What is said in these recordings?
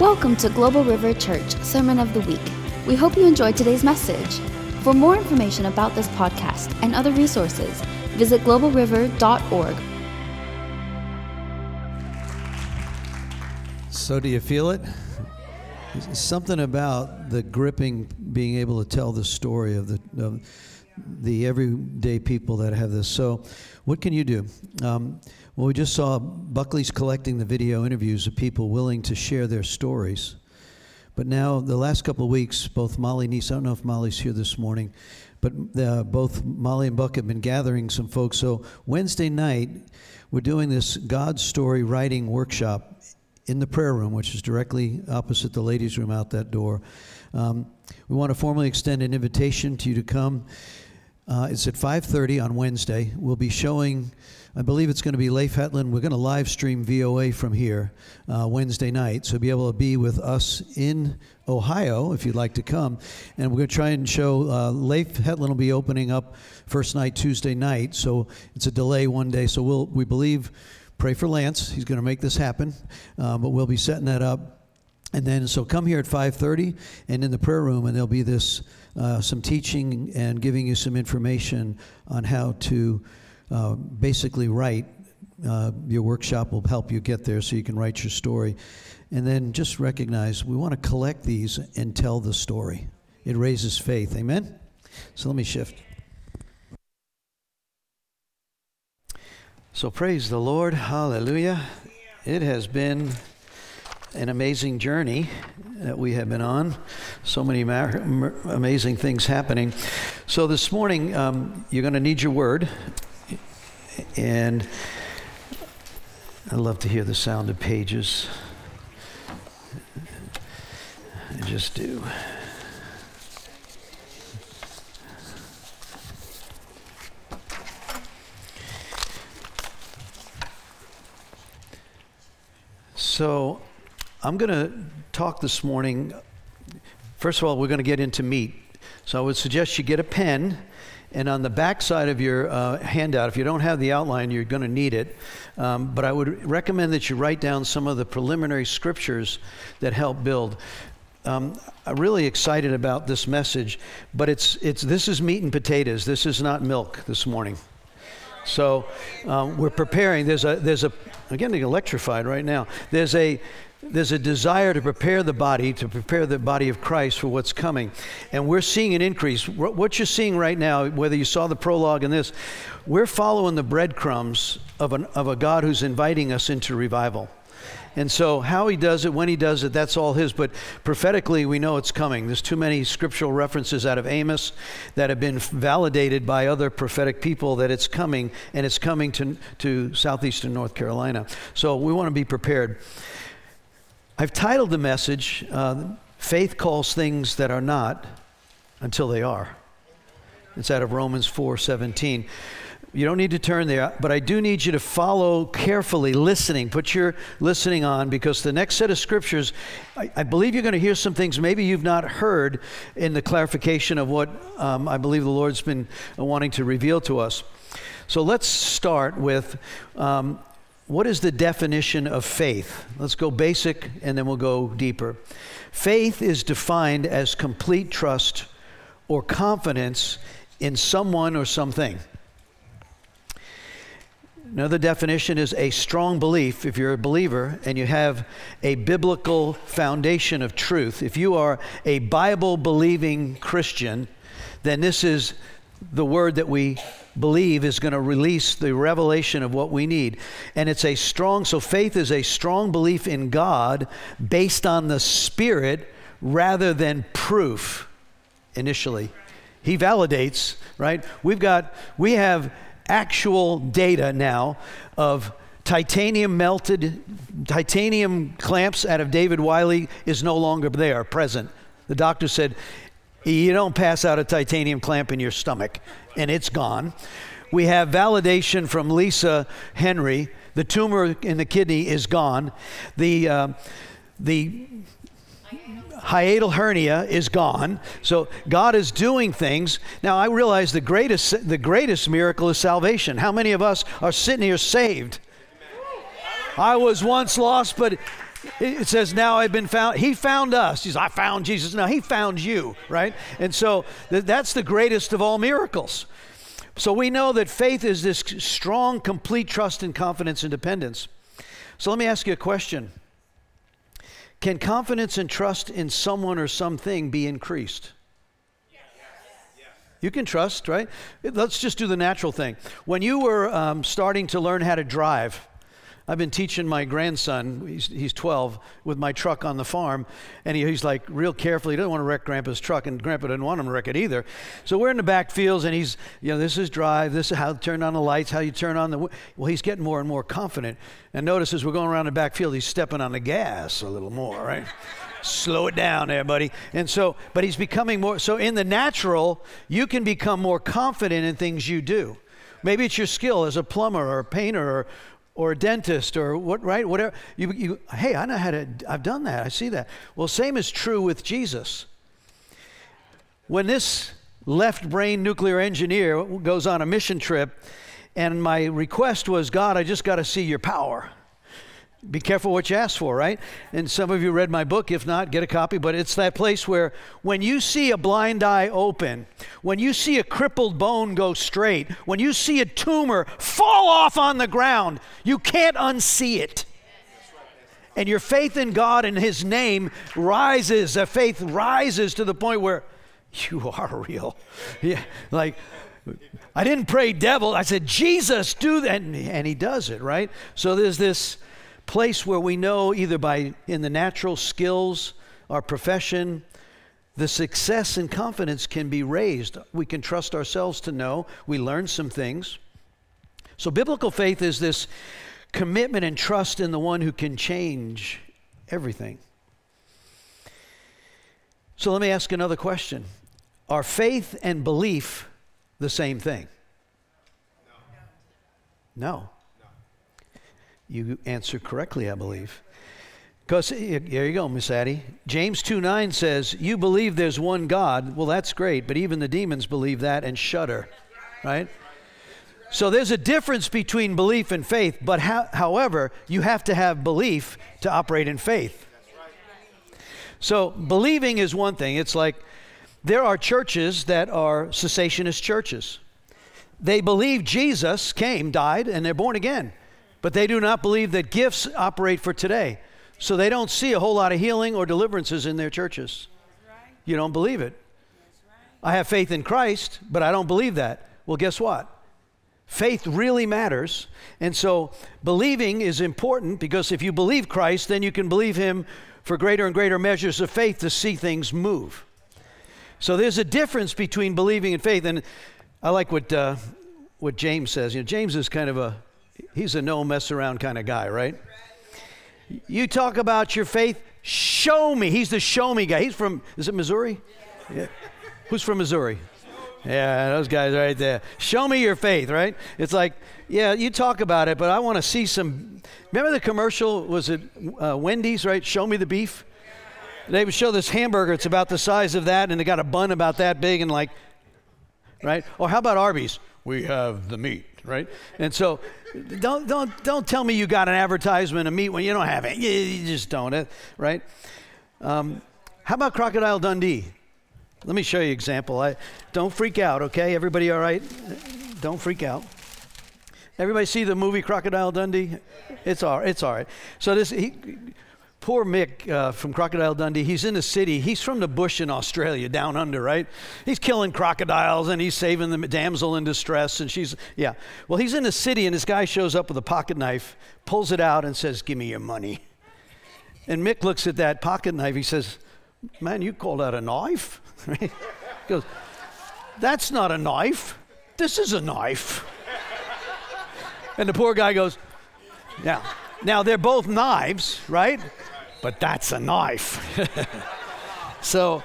Welcome to Global River Church Sermon of the Week. We hope you enjoyed today's message. For more information about this podcast and other resources, visit globalriver.org. So, do you feel it? Something about the gripping, being able to tell the story of the of the everyday people that have this. So, what can you do? Um, well, we just saw Buckley's collecting the video interviews of people willing to share their stories. But now, the last couple of weeks, both Molly Neese, I don't know if Molly's here this morning, but uh, both Molly and Buck have been gathering some folks. So, Wednesday night, we're doing this God story writing workshop in the prayer room, which is directly opposite the ladies' room out that door. Um, we want to formally extend an invitation to you to come. Uh, it's at 5:30 on Wednesday. We'll be showing I believe it's going to be Leif Hetland. We're going to live stream VOA from here uh, Wednesday night, so be able to be with us in Ohio if you'd like to come. And we're going to try and show uh, Leif Hetland will be opening up first night Tuesday night, so it's a delay one day. So we'll we believe pray for Lance. He's going to make this happen, uh, but we'll be setting that up. And then, so come here at 5:30, and in the prayer room, and there'll be this uh, some teaching and giving you some information on how to uh, basically write. Uh, your workshop will help you get there so you can write your story. And then just recognize we want to collect these and tell the story. It raises faith. Amen? So let me shift. So praise the Lord. Hallelujah. It has been an amazing journey that we have been on. So many amazing things happening. So this morning, um, you're going to need your word. And I love to hear the sound of pages. I just do. So, I'm going to talk this morning. First of all, we're going to get into meat. So, I would suggest you get a pen and on the back side of your uh, handout, if you don't have the outline, you're going to need it. Um, but I would recommend that you write down some of the preliminary scriptures that help build. Um, I'm really excited about this message, but it's, it's, this is meat and potatoes. This is not milk this morning. So um, we're preparing. There's a, there's a, I'm getting electrified right now. There's a, there's a desire to prepare the body, to prepare the body of Christ for what's coming. And we're seeing an increase. What you're seeing right now, whether you saw the prologue in this, we're following the breadcrumbs of, an, of a God who's inviting us into revival. And so, how he does it, when he does it, that's all his. But prophetically, we know it's coming. There's too many scriptural references out of Amos that have been validated by other prophetic people that it's coming, and it's coming to, to southeastern North Carolina. So, we want to be prepared. I've titled the message, uh, Faith Calls Things That Are Not Until They Are. It's out of Romans 4 17. You don't need to turn there, but I do need you to follow carefully, listening. Put your listening on because the next set of scriptures, I, I believe you're going to hear some things maybe you've not heard in the clarification of what um, I believe the Lord's been wanting to reveal to us. So let's start with um, what is the definition of faith? Let's go basic and then we'll go deeper. Faith is defined as complete trust or confidence in someone or something. Another definition is a strong belief. If you're a believer and you have a biblical foundation of truth, if you are a Bible believing Christian, then this is the word that we believe is going to release the revelation of what we need. And it's a strong, so faith is a strong belief in God based on the Spirit rather than proof initially. He validates, right? We've got, we have actual data now of titanium melted, titanium clamps out of David Wiley is no longer there, present. The doctor said, you don't pass out a titanium clamp in your stomach, and it's gone. We have validation from Lisa Henry. The tumor in the kidney is gone. The, uh, the hiatal hernia is gone. So God is doing things. Now I realize the greatest the greatest miracle is salvation. How many of us are sitting here saved? I was once lost, but it says, Now I've been found. He found us. He's, I found Jesus. Now he found you, right? And so th- that's the greatest of all miracles. So we know that faith is this strong, complete trust and confidence and dependence. So let me ask you a question Can confidence and trust in someone or something be increased? You can trust, right? Let's just do the natural thing. When you were um, starting to learn how to drive, I've been teaching my grandson, he's, he's 12, with my truck on the farm, and he, he's like real careful. He doesn't want to wreck Grandpa's truck, and Grandpa doesn't want him to wreck it either. So we're in the back fields, and he's, you know, this is drive, this is how to turn on the lights, how you turn on the. Well, he's getting more and more confident. And notice as we're going around the back field, he's stepping on the gas a little more, right? Slow it down there, buddy. And so, but he's becoming more. So in the natural, you can become more confident in things you do. Maybe it's your skill as a plumber or a painter or, or a dentist or what, right? Whatever. You, you, hey, I know how to, I've done that. I see that. Well, same is true with Jesus. When this left brain nuclear engineer goes on a mission trip, and my request was, God, I just got to see your power. Be careful what you ask for, right? And some of you read my book. If not, get a copy. But it's that place where when you see a blind eye open, when you see a crippled bone go straight, when you see a tumor fall off on the ground, you can't unsee it. And your faith in God and His name rises. A faith rises to the point where you are real. Yeah, like, I didn't pray devil. I said, Jesus, do that. And, and He does it, right? So there's this place where we know either by in the natural skills, our profession, the success and confidence can be raised. We can trust ourselves to know. We learn some things. So, biblical faith is this commitment and trust in the one who can change everything. So, let me ask another question Are faith and belief the same thing? No. no. You answered correctly, I believe. Because here you go, Miss Addie. James 2 9 says, You believe there's one God. Well, that's great, but even the demons believe that and shudder, right? So there's a difference between belief and faith, but however, you have to have belief to operate in faith. So believing is one thing. It's like there are churches that are cessationist churches. They believe Jesus came, died, and they're born again but they do not believe that gifts operate for today. So they don't see a whole lot of healing or deliverances in their churches. You don't believe it. I have faith in Christ, but I don't believe that. Well, guess what? Faith really matters. And so believing is important because if you believe Christ, then you can believe Him for greater and greater measures of faith to see things move. So there's a difference between believing and faith. And I like what, uh, what James says. You know, James is kind of a he's a no mess around kind of guy, right? You talk about your faith, show me. He's the show me guy. He's from, is it Missouri? Yeah. Who's from Missouri? Yeah, those guys right there. Show me your faith, right? It's like, yeah, you talk about it, but I want to see some. Remember the commercial? Was it uh, Wendy's, right? Show me the beef. They would show this hamburger. It's about the size of that, and they got a bun about that big, and like, right? Or how about Arby's? We have the meat, right? And so don't, don't, don't tell me you got an advertisement of meat when you don't have it. You, you just don't, uh, right? Um, how about Crocodile Dundee? Let me show you an example. I, don't freak out, okay? Everybody all right? Don't freak out. Everybody see the movie Crocodile Dundee? It's all, it's all right. So this, he, poor Mick uh, from Crocodile Dundee, he's in the city. He's from the bush in Australia, down under, right? He's killing crocodiles and he's saving the damsel in distress. And she's, yeah. Well, he's in the city and this guy shows up with a pocket knife, pulls it out, and says, Give me your money. And Mick looks at that pocket knife. He says, Man, you call that a knife? he goes, That's not a knife. This is a knife. And the poor guy goes, Yeah. Now, they're both knives, right? but that's a knife. so,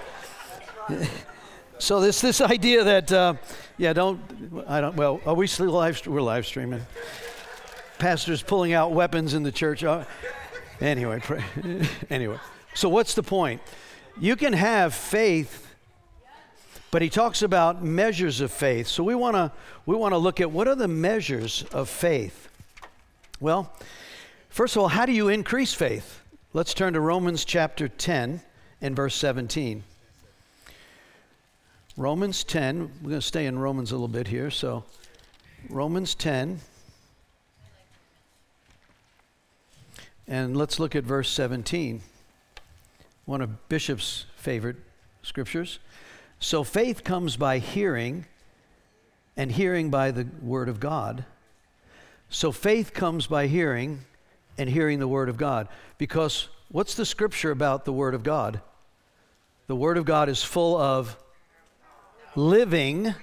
so this this idea that uh, yeah, don't I don't well, are we still live? We're live streaming. Pastors pulling out weapons in the church. Uh, anyway, pray, anyway. So what's the point? You can have faith, but he talks about measures of faith. So we want to we want to look at what are the measures of faith. Well, first of all, how do you increase faith? Let's turn to Romans chapter 10 and verse 17. Romans 10, we're going to stay in Romans a little bit here. So, Romans 10. And let's look at verse 17, one of Bishop's favorite scriptures. So faith comes by hearing, and hearing by the word of God. So faith comes by hearing, and hearing the word of God. Because what's the scripture about the word of God? The word of God is full of living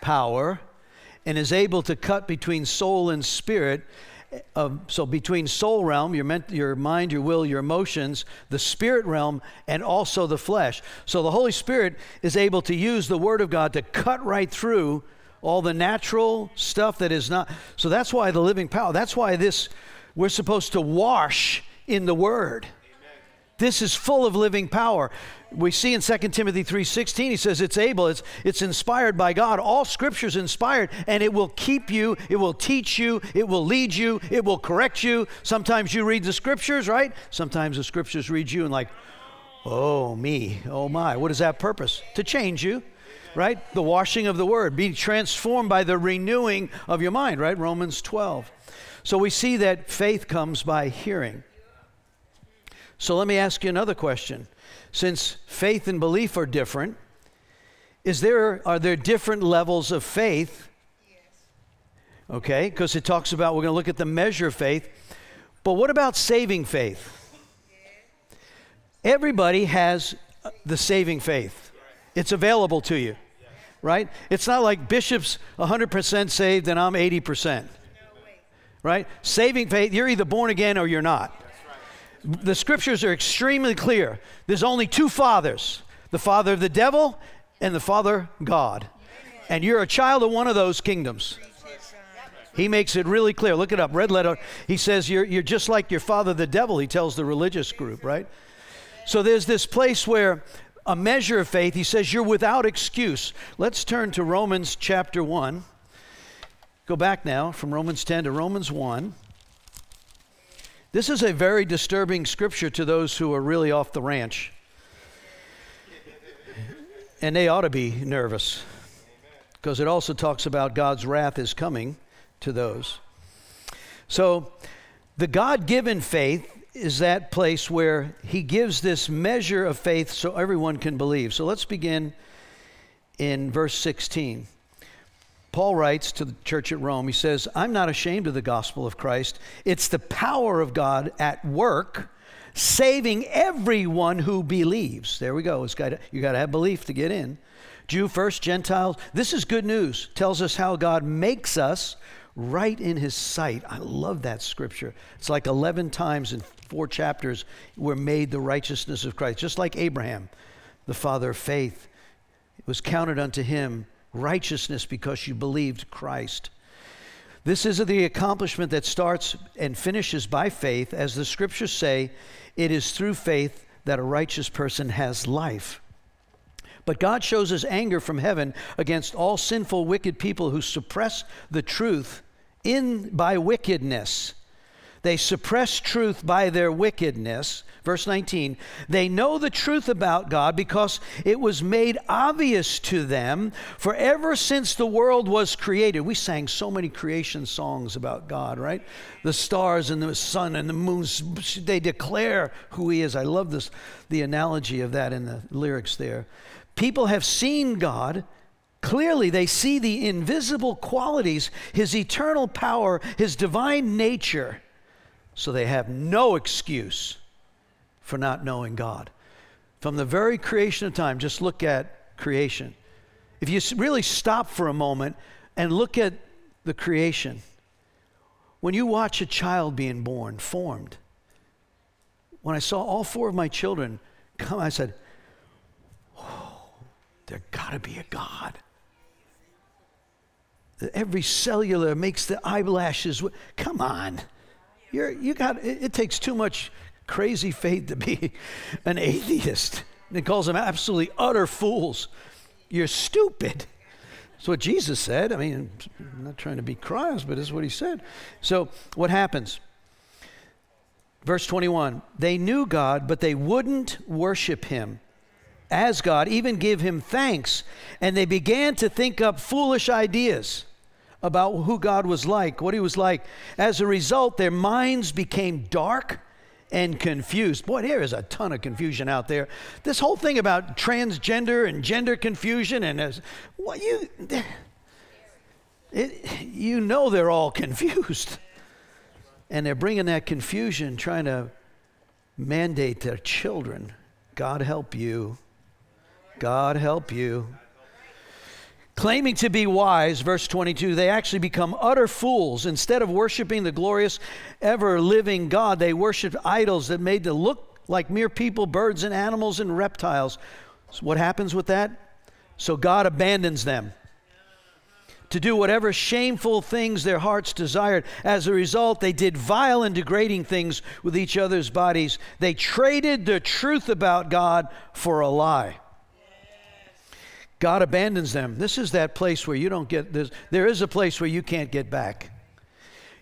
power and is able to cut between soul and spirit uh, so between soul realm, your, ment- your mind, your will, your emotions, the spirit realm, and also the flesh. So the Holy Spirit is able to use the Word of God to cut right through all the natural stuff that is not. So that's why the living power. That's why this we're supposed to wash in the Word. This is full of living power. We see in 2 Timothy 3:16 he says it's able, it's it's inspired by God. All scripture's inspired and it will keep you, it will teach you, it will lead you, it will correct you. Sometimes you read the scriptures, right? Sometimes the scriptures read you and like, "Oh me, oh my, what is that purpose? To change you." Right? The washing of the word, being transformed by the renewing of your mind, right? Romans 12. So we see that faith comes by hearing. So let me ask you another question. Since faith and belief are different, is there are there different levels of faith? Okay, because it talks about we're going to look at the measure of faith. But what about saving faith? Everybody has uh, the saving faith. It's available to you. Right? It's not like Bishop's 100% saved and I'm 80%. Right? Saving faith, you're either born again or you're not the scriptures are extremely clear. There's only two fathers the father of the devil and the father God. And you're a child of one of those kingdoms. He makes it really clear. Look it up, red letter. He says, You're, you're just like your father, the devil, he tells the religious group, right? So there's this place where a measure of faith, he says, You're without excuse. Let's turn to Romans chapter 1. Go back now from Romans 10 to Romans 1. This is a very disturbing scripture to those who are really off the ranch. And they ought to be nervous because it also talks about God's wrath is coming to those. So, the God given faith is that place where He gives this measure of faith so everyone can believe. So, let's begin in verse 16. Paul writes to the church at Rome, he says, I'm not ashamed of the gospel of Christ. It's the power of God at work, saving everyone who believes. There we go. It's got to, you got to have belief to get in. Jew first, Gentiles. This is good news. Tells us how God makes us right in his sight. I love that scripture. It's like 11 times in four chapters we're made the righteousness of Christ, just like Abraham, the father of faith. It was counted unto him righteousness because you believed Christ. This is the accomplishment that starts and finishes by faith. As the scriptures say, it is through faith that a righteous person has life. But God shows his anger from heaven against all sinful, wicked people who suppress the truth in by wickedness. They suppress truth by their wickedness. Verse 19, they know the truth about God because it was made obvious to them. For ever since the world was created, we sang so many creation songs about God, right? The stars and the sun and the moon, they declare who He is. I love this, the analogy of that in the lyrics there. People have seen God. Clearly, they see the invisible qualities, His eternal power, His divine nature. So they have no excuse for not knowing God. From the very creation of time, just look at creation. If you really stop for a moment and look at the creation, when you watch a child being born, formed, when I saw all four of my children come, I said, oh, there got to be a God. Every cellular makes the eyelashes. Come on. You're, you got, it, it takes too much crazy faith to be an atheist. He calls them absolutely utter fools. You're stupid. That's what Jesus said. I mean, I'm not trying to be cries, but it's what he said. So, what happens? Verse 21 They knew God, but they wouldn't worship him as God, even give him thanks. And they began to think up foolish ideas about who God was like, what he was like. As a result, their minds became dark and confused. Boy, there is a ton of confusion out there. This whole thing about transgender and gender confusion and as what you it, you know they're all confused. And they're bringing that confusion trying to mandate their children. God help you. God help you. Claiming to be wise, verse 22, they actually become utter fools. Instead of worshiping the glorious, ever living God, they worshiped idols that made them look like mere people, birds, and animals and reptiles. So what happens with that? So God abandons them to do whatever shameful things their hearts desired. As a result, they did vile and degrading things with each other's bodies. They traded the truth about God for a lie. God abandons them. This is that place where you don't get this. There is a place where you can't get back.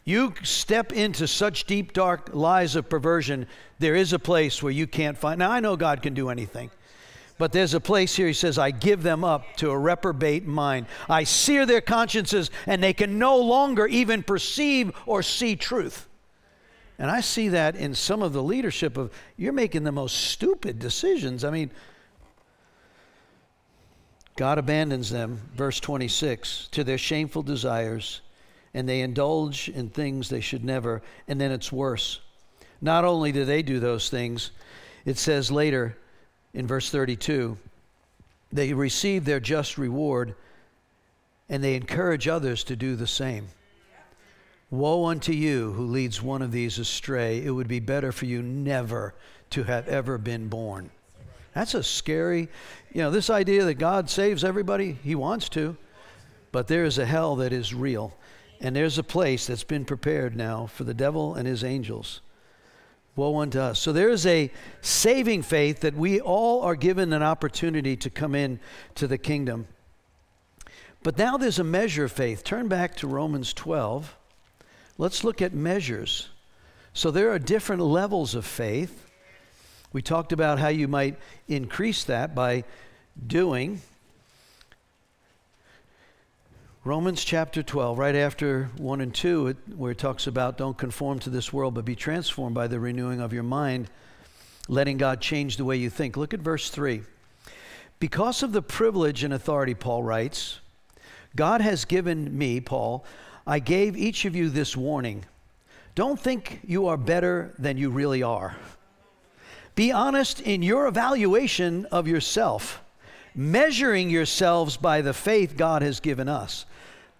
You step into such deep, dark lies of perversion, there is a place where you can't find. Now, I know God can do anything, but there's a place here, he says, I give them up to a reprobate mind. I sear their consciences, and they can no longer even perceive or see truth. And I see that in some of the leadership of, you're making the most stupid decisions. I mean, God abandons them, verse 26, to their shameful desires, and they indulge in things they should never, and then it's worse. Not only do they do those things, it says later in verse 32, they receive their just reward, and they encourage others to do the same. Woe unto you who leads one of these astray. It would be better for you never to have ever been born. That's a scary, you know, this idea that God saves everybody, He wants to, but there is a hell that is real. And there's a place that's been prepared now for the devil and his angels. Woe unto us. So there is a saving faith that we all are given an opportunity to come in to the kingdom. But now there's a measure of faith. Turn back to Romans 12. Let's look at measures. So there are different levels of faith. We talked about how you might increase that by doing. Romans chapter 12, right after 1 and 2, it, where it talks about don't conform to this world, but be transformed by the renewing of your mind, letting God change the way you think. Look at verse 3. Because of the privilege and authority, Paul writes, God has given me, Paul, I gave each of you this warning. Don't think you are better than you really are. Be honest in your evaluation of yourself, measuring yourselves by the faith God has given us.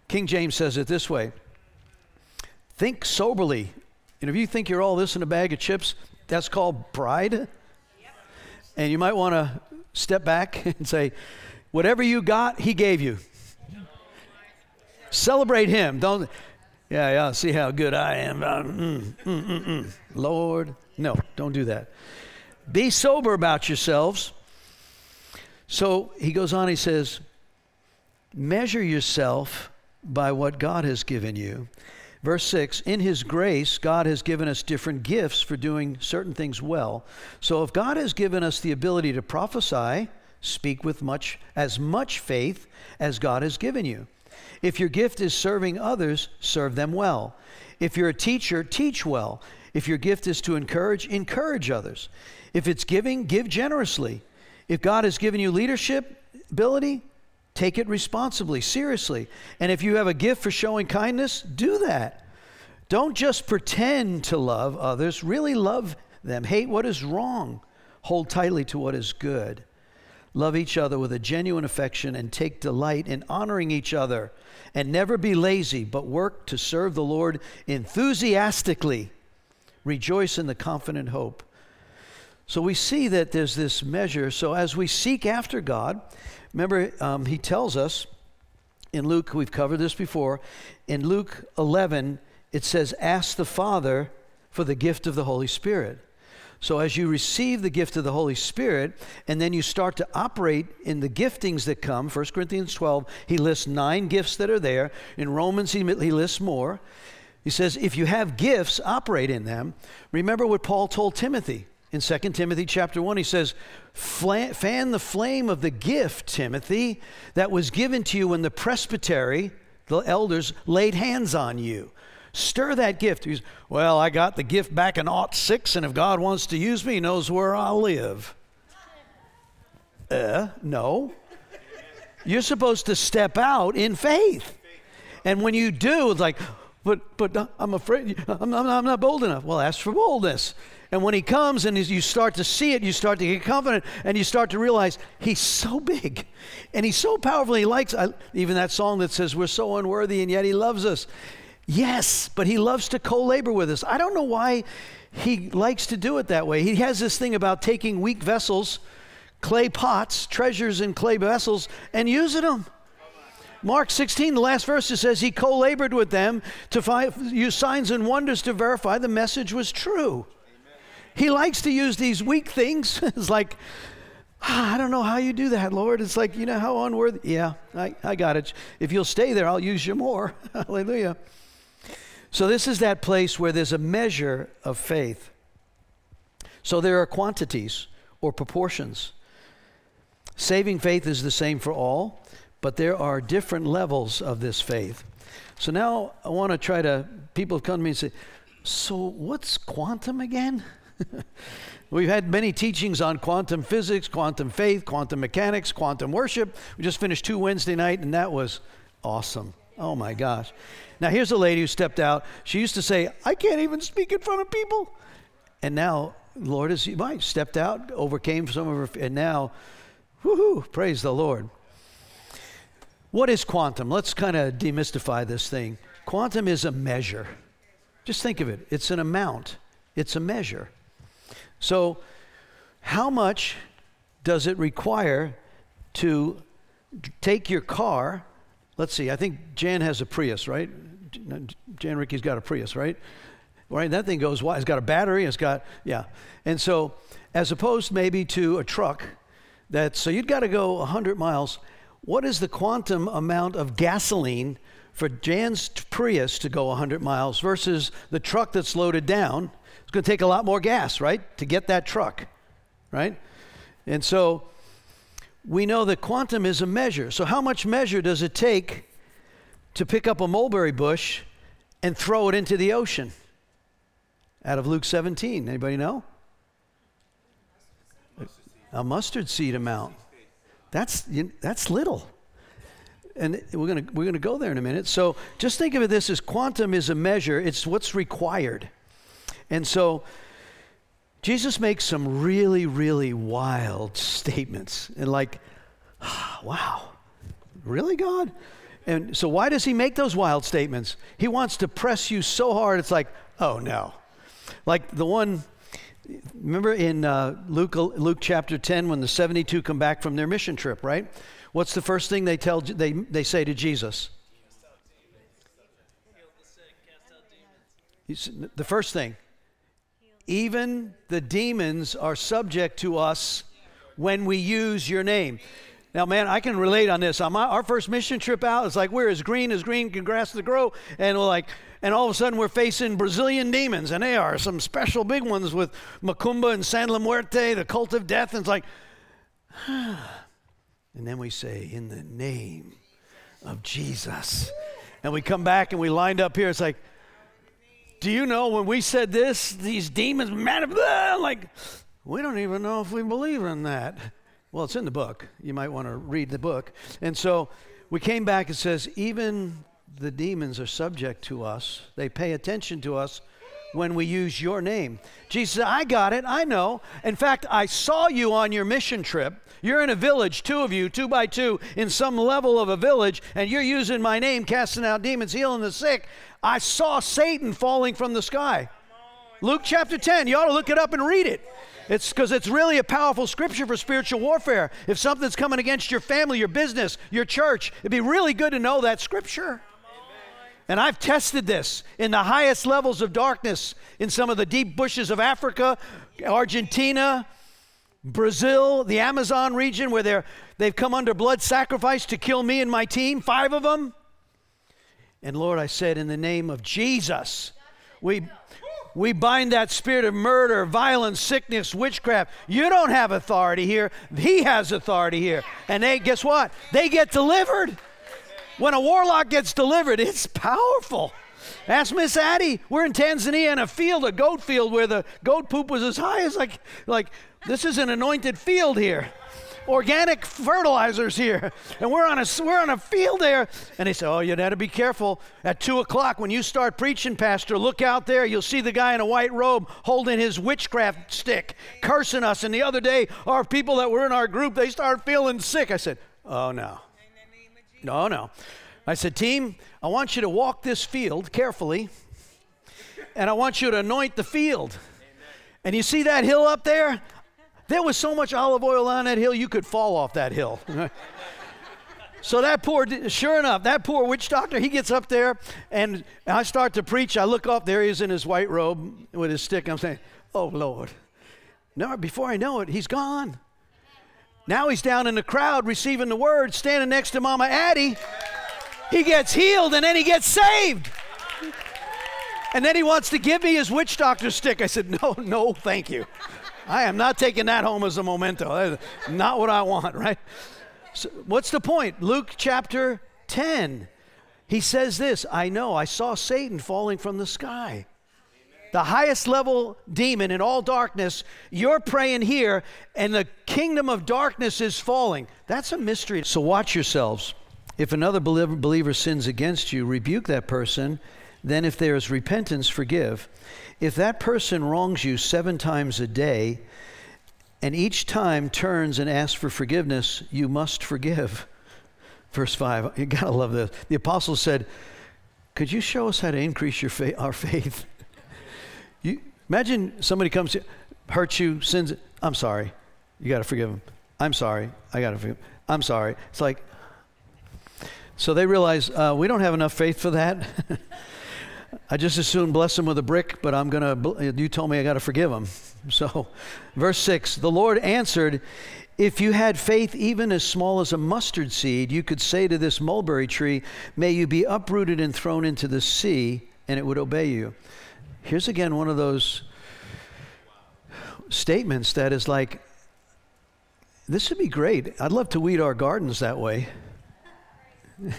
King James says it this way Think soberly. And if you think you're all this in a bag of chips, that's called pride. Yep. And you might want to step back and say, whatever you got, he gave you. Celebrate him. Don't, yeah, yeah, see how good I am. Mm, mm, mm, mm, Lord, no, don't do that. Be sober about yourselves. So he goes on, he says, measure yourself by what God has given you. Verse 6 In His grace, God has given us different gifts for doing certain things well. So if God has given us the ability to prophesy, speak with much as much faith as God has given you. If your gift is serving others, serve them well. If you're a teacher, teach well. If your gift is to encourage, encourage others. If it's giving, give generously. If God has given you leadership ability, take it responsibly, seriously. And if you have a gift for showing kindness, do that. Don't just pretend to love others, really love them. Hate what is wrong, hold tightly to what is good. Love each other with a genuine affection and take delight in honoring each other. And never be lazy, but work to serve the Lord enthusiastically. Rejoice in the confident hope so we see that there's this measure. So as we seek after God, remember, um, he tells us in Luke, we've covered this before, in Luke 11, it says, Ask the Father for the gift of the Holy Spirit. So as you receive the gift of the Holy Spirit, and then you start to operate in the giftings that come, 1 Corinthians 12, he lists nine gifts that are there. In Romans, he, he lists more. He says, if you have gifts, operate in them. Remember what Paul told Timothy in 2 Timothy chapter 1. He says, fan the flame of the gift, Timothy, that was given to you when the presbytery, the elders, laid hands on you. Stir that gift. He's, well, I got the gift back in aught six, and if God wants to use me, he knows where I'll live. Uh, no. You're supposed to step out in faith. And when you do, it's like, but, but I'm afraid, I'm, I'm, I'm not bold enough. Well, ask for boldness. And when he comes and you start to see it, you start to get confident and you start to realize he's so big and he's so powerful. He likes, I, even that song that says, We're so unworthy and yet he loves us. Yes, but he loves to co labor with us. I don't know why he likes to do it that way. He has this thing about taking weak vessels, clay pots, treasures in clay vessels, and using them. Mark 16, the last verse, it says he co labored with them to use signs and wonders to verify the message was true. Amen. He likes to use these weak things. it's like, ah, I don't know how you do that, Lord. It's like, you know how unworthy. Yeah, I, I got it. If you'll stay there, I'll use you more. Hallelujah. So, this is that place where there's a measure of faith. So, there are quantities or proportions. Saving faith is the same for all, but there are different levels of this faith. So now I want to try to, people come to me and say, So what's quantum again? We've had many teachings on quantum physics, quantum faith, quantum mechanics, quantum worship. We just finished two Wednesday night, and that was awesome. Oh my gosh. Now, here's a lady who stepped out. She used to say, I can't even speak in front of people. And now, Lord is might stepped out, overcame some of her, and now, whoo, praise the Lord. What is quantum? Let's kind of demystify this thing. Quantum is a measure. Just think of it it's an amount, it's a measure. So, how much does it require to take your car? Let's see, I think Jan has a Prius, right? Jan Ricky's got a Prius, right? Right, that thing goes wide. It's got a battery, it's got, yeah. And so, as opposed maybe to a truck, that so you'd got to go 100 miles what is the quantum amount of gasoline for Jan's Prius to go 100 miles versus the truck that's loaded down? It's going to take a lot more gas, right, to get that truck, right? And so we know that quantum is a measure. So, how much measure does it take to pick up a mulberry bush and throw it into the ocean? Out of Luke 17. Anybody know? A mustard seed amount. That's, you, that's little. And we're going we're gonna go there in a minute. So just think of it this as quantum is a measure, it's what's required. And so Jesus makes some really, really wild statements. And like, wow, really, God? And so, why does he make those wild statements? He wants to press you so hard, it's like, oh no. Like the one Remember in uh, Luke, Luke chapter 10 when the 72 come back from their mission trip, right? What's the first thing they tell they, they say to Jesus? The first thing, even the demons are subject to us when we use your name. Now, man, I can relate on this. On my, our first mission trip out, it's like we're as green as green can grass to grow, and we're like, and all of a sudden we're facing Brazilian demons, and they are some special big ones with Macumba and San La Muerte, the cult of death. And it's like, and then we say, in the name of Jesus. And we come back and we lined up here. It's like, do you know when we said this, these demons, like, we don't even know if we believe in that. Well, it's in the book. You might want to read the book. And so we came back and says, even the demons are subject to us. They pay attention to us when we use your name. Jesus said, I got it. I know. In fact, I saw you on your mission trip. You're in a village, two of you, two by two, in some level of a village, and you're using my name, casting out demons, healing the sick. I saw Satan falling from the sky. Luke chapter 10. You ought to look it up and read it. It's because it's really a powerful scripture for spiritual warfare. If something's coming against your family, your business, your church, it'd be really good to know that scripture. And I've tested this in the highest levels of darkness in some of the deep bushes of Africa, Argentina, Brazil, the Amazon region, where they're, they've come under blood sacrifice to kill me and my team, five of them. And Lord, I said, in the name of Jesus, we, we bind that spirit of murder, violence, sickness, witchcraft. You don't have authority here. He has authority here. And they, guess what? They get delivered. When a warlock gets delivered, it's powerful. Ask Miss Addie. We're in Tanzania in a field, a goat field, where the goat poop was as high as like, like this is an anointed field here organic fertilizers here. And we're on a, we're on a field there. And they say, Oh, you got to be careful. At 2 o'clock, when you start preaching, Pastor, look out there. You'll see the guy in a white robe holding his witchcraft stick, cursing us. And the other day, our people that were in our group, they started feeling sick. I said, Oh, no. No, no. I said, Team, I want you to walk this field carefully, and I want you to anoint the field. And you see that hill up there? There was so much olive oil on that hill, you could fall off that hill. so that poor, sure enough, that poor witch doctor, he gets up there, and I start to preach. I look up, there he is in his white robe with his stick. I'm saying, Oh, Lord. No, before I know it, he's gone. Now he's down in the crowd receiving the word, standing next to Mama Addie. He gets healed and then he gets saved. And then he wants to give me his witch doctor stick. I said, No, no, thank you. I am not taking that home as a memento. not what I want, right? So what's the point? Luke chapter 10. He says this I know, I saw Satan falling from the sky. The highest level demon in all darkness, you're praying here, and the kingdom of darkness is falling. That's a mystery. So watch yourselves. If another believer sins against you, rebuke that person. Then, if there is repentance, forgive. If that person wrongs you seven times a day, and each time turns and asks for forgiveness, you must forgive. Verse 5, you gotta love this. The apostle said, Could you show us how to increase our faith? Imagine somebody comes to hurt you, sins, I'm sorry. You gotta forgive them. I'm sorry. I gotta forgive. I'm sorry. It's like, so they realize uh, we don't have enough faith for that. I just as soon bless him with a brick, but I'm going to, you told me I got to forgive him. So, verse 6 the Lord answered, If you had faith even as small as a mustard seed, you could say to this mulberry tree, May you be uprooted and thrown into the sea, and it would obey you. Here's again one of those statements that is like, This would be great. I'd love to weed our gardens that way.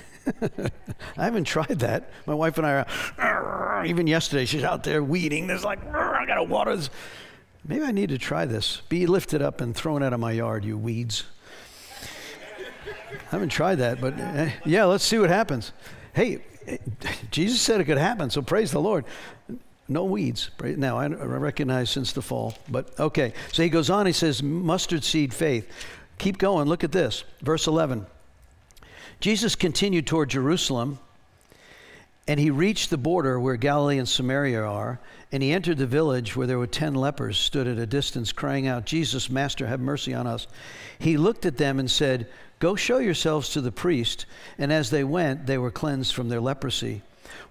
I haven't tried that. My wife and I are, even yesterday, she's out there weeding. There's like, I got to water this. Maybe I need to try this. Be lifted up and thrown out of my yard, you weeds. I haven't tried that, but uh, yeah, let's see what happens. Hey, Jesus said it could happen, so praise the Lord. No weeds. Now, I recognize since the fall, but okay. So he goes on, he says, mustard seed faith. Keep going, look at this. Verse 11. Jesus continued toward Jerusalem, and he reached the border where Galilee and Samaria are, and he entered the village where there were ten lepers stood at a distance, crying out, Jesus, Master, have mercy on us. He looked at them and said, Go show yourselves to the priest. And as they went, they were cleansed from their leprosy.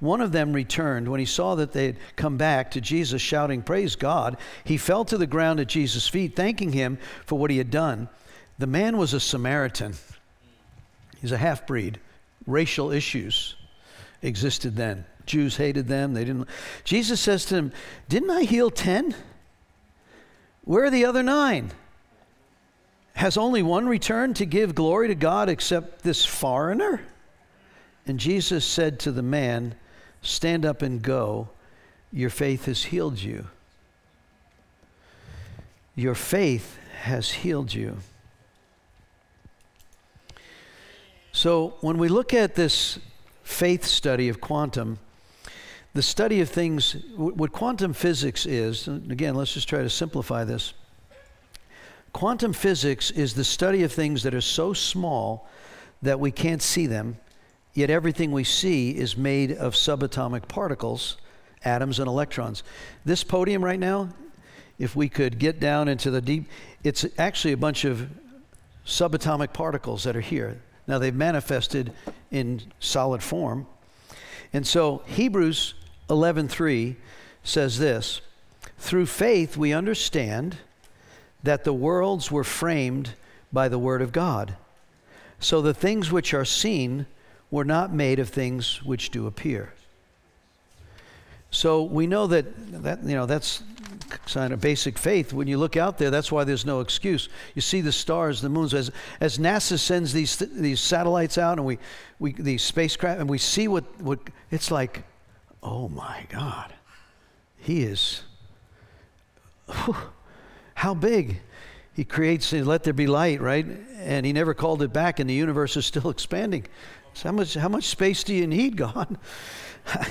One of them returned. When he saw that they had come back to Jesus, shouting, Praise God, he fell to the ground at Jesus' feet, thanking him for what he had done. The man was a Samaritan. He's a half breed. Racial issues existed then. Jews hated them. They didn't. Jesus says to him, Didn't I heal 10? Where are the other nine? Has only one returned to give glory to God except this foreigner? And Jesus said to the man, Stand up and go. Your faith has healed you. Your faith has healed you. So when we look at this faith study of quantum, the study of things, what quantum physics is, again, let's just try to simplify this. Quantum physics is the study of things that are so small that we can't see them, yet everything we see is made of subatomic particles, atoms, and electrons. This podium right now, if we could get down into the deep, it's actually a bunch of subatomic particles that are here. Now they've manifested in solid form. And so Hebrews 11:3 says this, through faith we understand that the worlds were framed by the word of God. So the things which are seen were not made of things which do appear. So we know that, that you know, that's kind of basic faith. When you look out there, that's why there's no excuse. You see the stars, the moons. As, as NASA sends these, these satellites out and we, we, these spacecraft, and we see what, what, it's like, oh my God, he is, whew, how big? He creates, let there be light, right? And he never called it back, and the universe is still expanding. So how much, how much space do you need, God?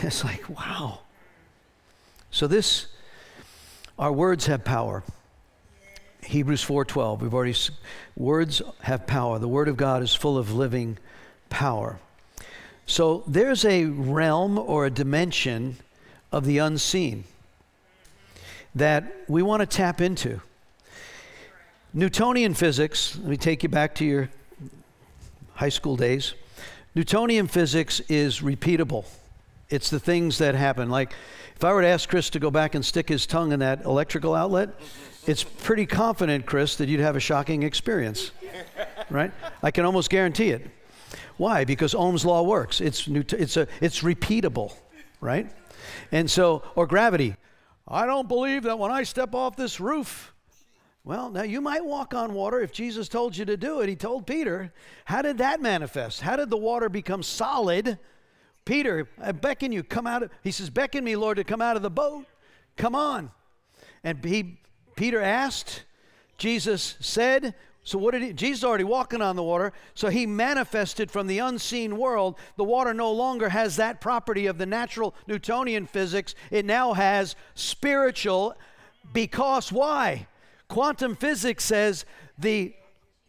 it's like, wow. So this, our words have power. Hebrews 4:12. We've already words have power. The word of God is full of living power. So there's a realm or a dimension of the unseen that we want to tap into. Newtonian physics, let me take you back to your high school days. Newtonian physics is repeatable. It's the things that happen. Like if I were to ask Chris to go back and stick his tongue in that electrical outlet, it's pretty confident, Chris, that you'd have a shocking experience. Right? I can almost guarantee it. Why? Because Ohm's law works. It's new. it's a it's repeatable, right? And so or gravity. I don't believe that when I step off this roof. Well, now you might walk on water if Jesus told you to do it. He told Peter. How did that manifest? How did the water become solid? Peter, I beckon you, come out. Of, he says, Beckon me, Lord, to come out of the boat. Come on. And he, Peter asked, Jesus said, so what did he, Jesus already walking on the water, so he manifested from the unseen world. The water no longer has that property of the natural Newtonian physics. It now has spiritual because why? Quantum physics says the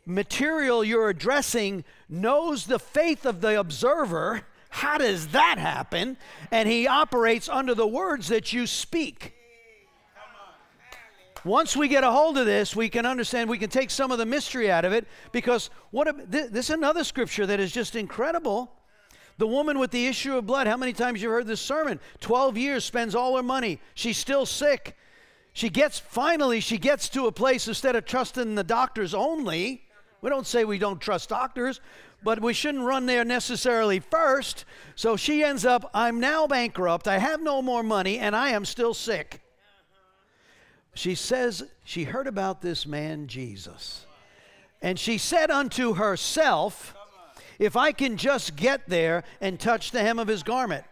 material you're addressing knows the faith of the observer how does that happen? And he operates under the words that you speak. Once we get a hold of this, we can understand, we can take some of the mystery out of it because what a, this is another scripture that is just incredible. The woman with the issue of blood, how many times you've heard this sermon? 12 years, spends all her money. She's still sick. She gets, finally, she gets to a place instead of trusting the doctors only. We don't say we don't trust doctors but we shouldn't run there necessarily first. So she ends up, I'm now bankrupt, I have no more money, and I am still sick. She says she heard about this man, Jesus. And she said unto herself, If I can just get there and touch the hem of his garment.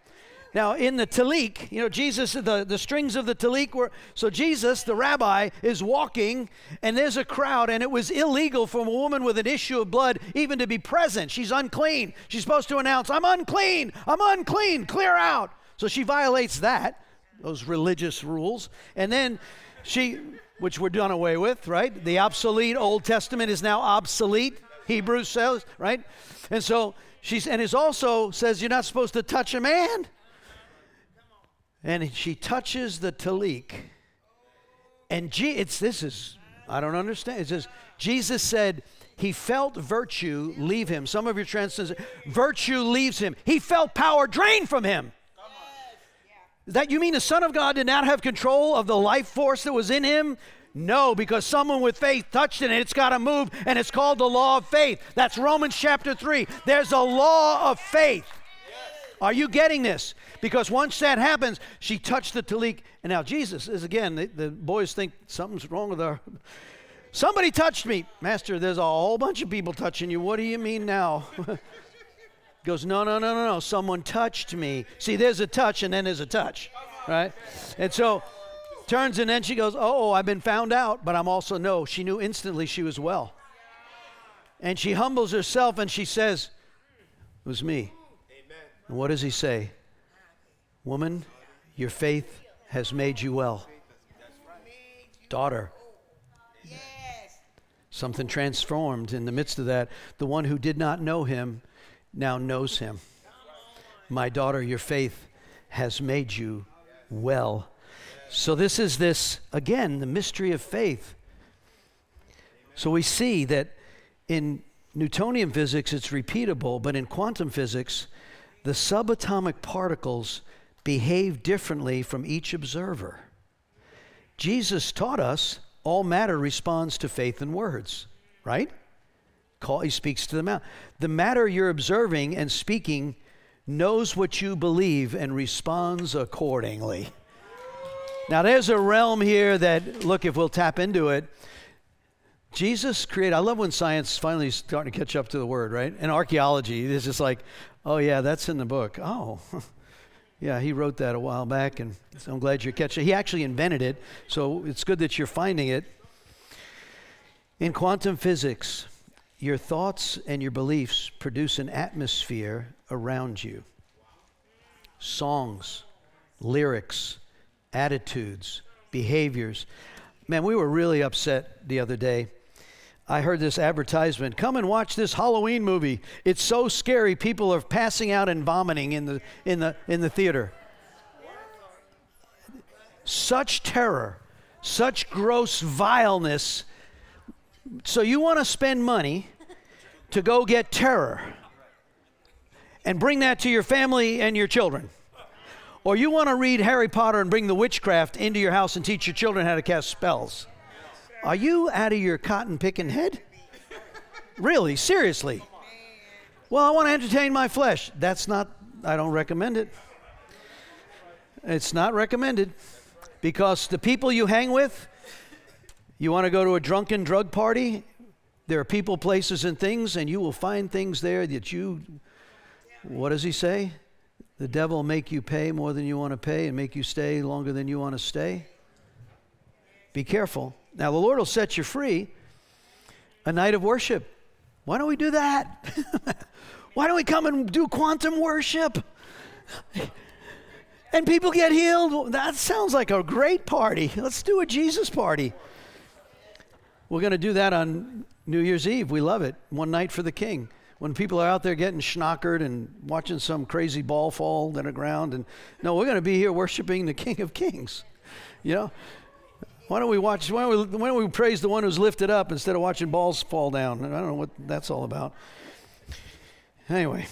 Now, in the tallit, you know, Jesus, the, the strings of the tallit were, so Jesus, the rabbi, is walking, and there's a crowd, and it was illegal for a woman with an issue of blood even to be present. She's unclean. She's supposed to announce, I'm unclean, I'm unclean, clear out. So she violates that, those religious rules. And then she, which we're done away with, right? The obsolete Old Testament is now obsolete, Hebrews says, right? And so she's, and it also says you're not supposed to touch a man. And she touches the tallit. And it's this is I don't understand. It says Jesus said he felt virtue leave him. Some of your translations virtue leaves him. He felt power drain from him. That you mean the Son of God did not have control of the life force that was in him? No, because someone with faith touched it and it's got to move, and it's called the law of faith. That's Romans chapter 3. There's a law of faith. Are you getting this? Because once that happens, she touched the tallit. And now Jesus is again, the, the boys think something's wrong with her. Somebody touched me. Master, there's a whole bunch of people touching you. What do you mean now? goes, no, no, no, no, no. Someone touched me. See, there's a touch and then there's a touch, right? And so turns and then she goes, oh, I've been found out, but I'm also, no, she knew instantly she was well. And she humbles herself and she says, it was me. And what does he say? Woman, your faith has made you well. Daughter, something transformed in the midst of that. The one who did not know him now knows him. My daughter, your faith has made you well. So, this is this, again, the mystery of faith. So, we see that in Newtonian physics it's repeatable, but in quantum physics, the subatomic particles behave differently from each observer. Jesus taught us all matter responds to faith and words, right? Call, he speaks to the mountain. The matter you're observing and speaking knows what you believe and responds accordingly. Now, there's a realm here that, look, if we'll tap into it, Jesus created, I love when science finally is starting to catch up to the word, right? And archaeology is just like, oh, yeah, that's in the book. Oh, yeah, he wrote that a while back, and so I'm glad you're catching it. He actually invented it, so it's good that you're finding it. In quantum physics, your thoughts and your beliefs produce an atmosphere around you. Songs, lyrics, attitudes, behaviors. Man, we were really upset the other day. I heard this advertisement come and watch this Halloween movie. It's so scary, people are passing out and vomiting in the, in the, in the theater. Such terror, such gross vileness. So, you want to spend money to go get terror and bring that to your family and your children. Or you want to read Harry Potter and bring the witchcraft into your house and teach your children how to cast spells. Are you out of your cotton picking head? Really? Seriously? Well, I want to entertain my flesh. That's not, I don't recommend it. It's not recommended because the people you hang with, you want to go to a drunken drug party, there are people, places, and things, and you will find things there that you, what does he say? The devil make you pay more than you want to pay and make you stay longer than you want to stay. Be careful. Now, the Lord will set you free. A night of worship. Why don't we do that? Why don't we come and do quantum worship? and people get healed. That sounds like a great party. Let's do a Jesus party. We're going to do that on New Year's Eve. We love it. One night for the King when people are out there getting schnockered and watching some crazy ball fall to the ground. And no, we're going to be here worshiping the King of Kings. You know, why don't we watch? Why don't we, why don't we praise the one who's lifted up instead of watching balls fall down? I don't know what that's all about. Anyway,